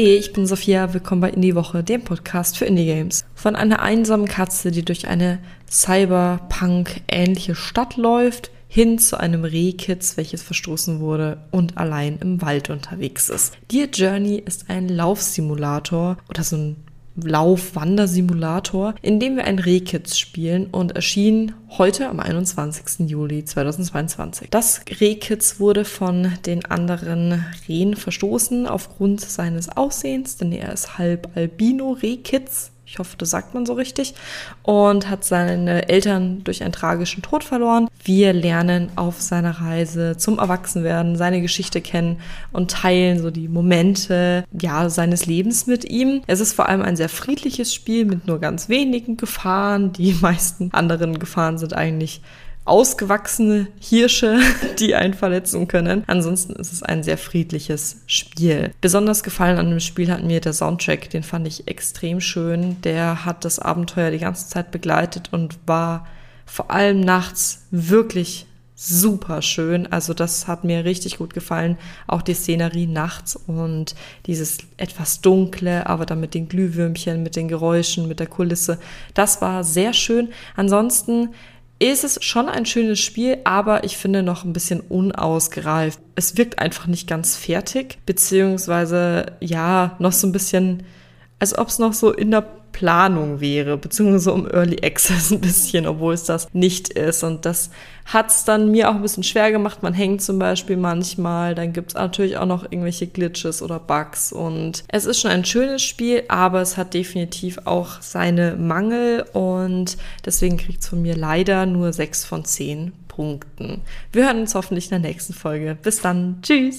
Hey, ich bin Sophia, willkommen bei Indie Woche, dem Podcast für Indie Games. Von einer einsamen Katze, die durch eine Cyberpunk-ähnliche Stadt läuft, hin zu einem Rehkitz, welches verstoßen wurde und allein im Wald unterwegs ist. Dear Journey ist ein Laufsimulator oder so ein Lauf-Wandersimulator, in dem wir ein Rehkitz spielen und erschien heute am 21. Juli 2022. Das Rehkitz wurde von den anderen Rehen verstoßen aufgrund seines Aussehens, denn er ist halb Albino-Rehkitz ich hoffe, das sagt man so richtig, und hat seine Eltern durch einen tragischen Tod verloren. Wir lernen auf seiner Reise zum Erwachsenwerden seine Geschichte kennen und teilen so die Momente, ja, seines Lebens mit ihm. Es ist vor allem ein sehr friedliches Spiel mit nur ganz wenigen Gefahren. Die meisten anderen Gefahren sind eigentlich ausgewachsene Hirsche, die einen verletzen können. Ansonsten ist es ein sehr friedliches Spiel. Besonders gefallen an dem Spiel hat mir der Soundtrack, den fand ich extrem schön. Der hat das Abenteuer die ganze Zeit begleitet und war vor allem nachts wirklich super schön. Also das hat mir richtig gut gefallen. Auch die Szenerie nachts und dieses etwas dunkle, aber dann mit den Glühwürmchen, mit den Geräuschen, mit der Kulisse. Das war sehr schön. Ansonsten ist es schon ein schönes Spiel, aber ich finde noch ein bisschen unausgereift. Es wirkt einfach nicht ganz fertig, beziehungsweise ja, noch so ein bisschen, als ob es noch so in der Planung wäre, beziehungsweise um Early Access ein bisschen, obwohl es das nicht ist. Und das hat es dann mir auch ein bisschen schwer gemacht. Man hängt zum Beispiel manchmal, dann gibt es natürlich auch noch irgendwelche Glitches oder Bugs. Und es ist schon ein schönes Spiel, aber es hat definitiv auch seine Mangel und deswegen kriegt es von mir leider nur 6 von 10 Punkten. Wir hören uns hoffentlich in der nächsten Folge. Bis dann. Tschüss.